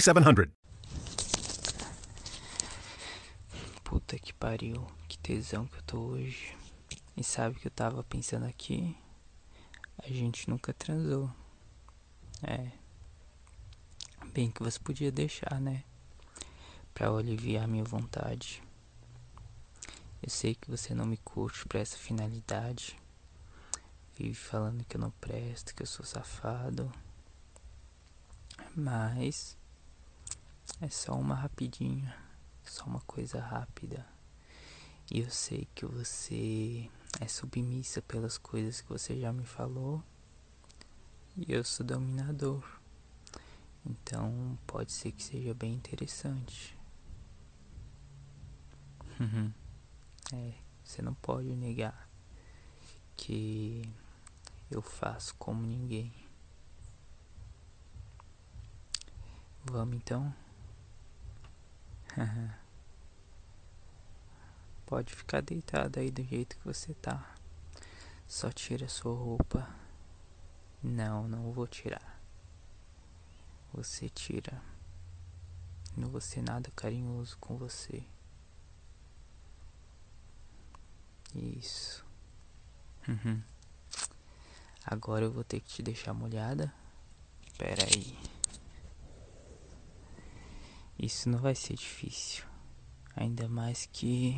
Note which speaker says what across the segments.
Speaker 1: 800 522 4700.
Speaker 2: Puta que pariu, que tesão que eu tô hoje. E sabe que eu tava pensando aqui? A gente nunca transou. É. Bem que você podia deixar, né? Pra aliviar minha vontade. Eu sei que você não me curte pra essa finalidade. Vive falando que eu não presto, que eu sou safado. Mas é só uma rapidinha, só uma coisa rápida. E eu sei que você é submissa pelas coisas que você já me falou. E eu sou dominador. Então pode ser que seja bem interessante. é, você não pode negar que eu faço como ninguém. Vamos então? Pode ficar deitado aí do jeito que você tá. Só tira sua roupa. Não, não vou tirar. Você tira. Não vou ser nada carinhoso com você. Isso. Uhum. Agora eu vou ter que te deixar molhada. Pera aí. Isso não vai ser difícil. Ainda mais que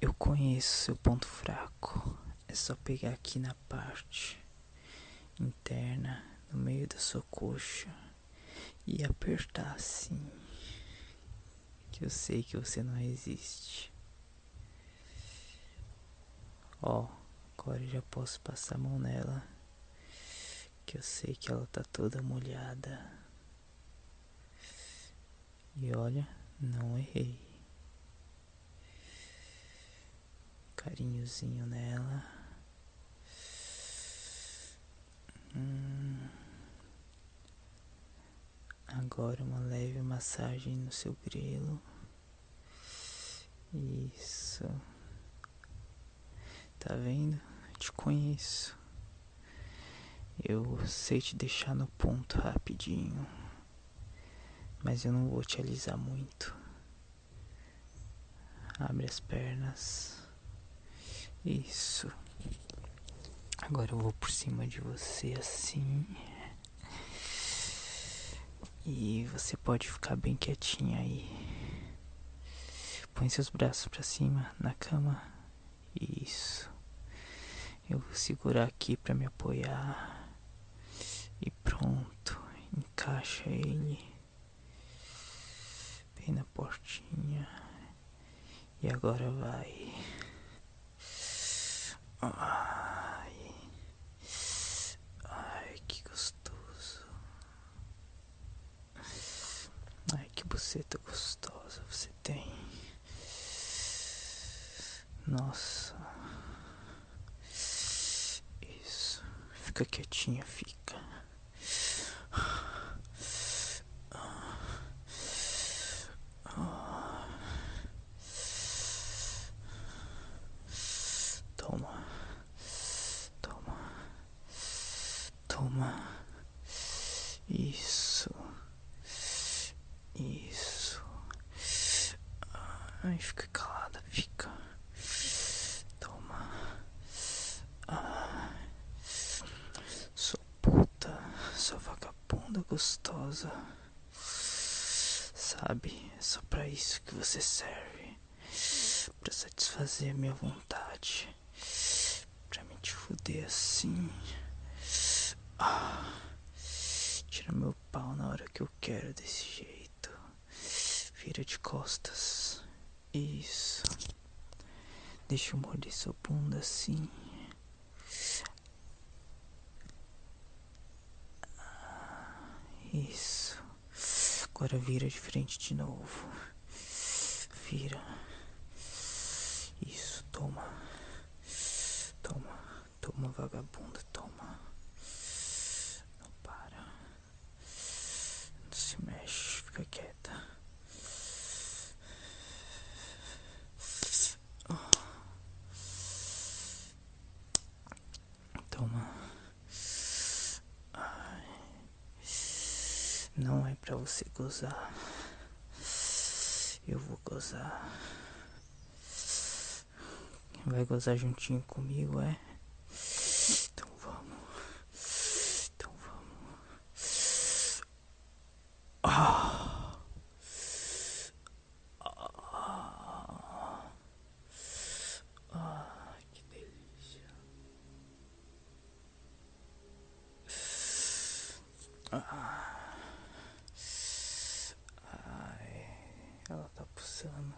Speaker 2: eu conheço seu ponto fraco. É só pegar aqui na parte interna, no meio da sua coxa e apertar assim. Que eu sei que você não resiste. Ó, agora eu já posso passar a mão nela. Que eu sei que ela tá toda molhada. E olha, não errei. Carinhozinho nela. Hum. Agora uma leve massagem no seu grelo. Isso. Tá vendo? Te conheço. Eu sei te deixar no ponto rapidinho. Mas eu não vou te alisar muito. Abre as pernas. Isso. Agora eu vou por cima de você assim. E você pode ficar bem quietinha aí. Põe seus braços para cima na cama. Isso. Eu vou segurar aqui para me apoiar. E pronto. Encaixa ele bem na portinha. E agora vai. Ai. Ai, que gostoso. Ai, que buceta gostosa você tem. Nossa. Isso. Fica quietinha, fica. Toma. Isso. Isso. Ai, fica calada, fica. Toma. Ai. Sua puta, sua vagabunda gostosa. Sabe, é só para isso que você serve. Para satisfazer a minha vontade. Para me te fuder assim. Ah, tira meu pau na hora que eu quero desse jeito. Vira de costas. Isso. Deixa eu morder sua bunda assim. Isso. Agora vira de frente de novo. Vira. Isso, toma. Toma. Toma, vagabunda, toma. Não para. Não se mexe, fica quieta. Não é para você gozar. Eu vou gozar. Vai gozar juntinho comigo, é? Então vamos. Então vamos. Ah. Ah. Ah, que delícia. Ah. Pulsando.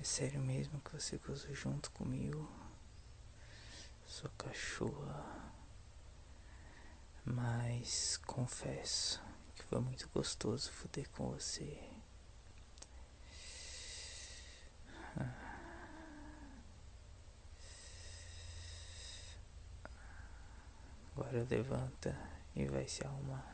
Speaker 2: É sério mesmo que você gozou junto comigo? Sua cachorra. Mas confesso que foi muito gostoso fuder com você. Agora levanta e vai se arrumar.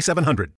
Speaker 1: 3700.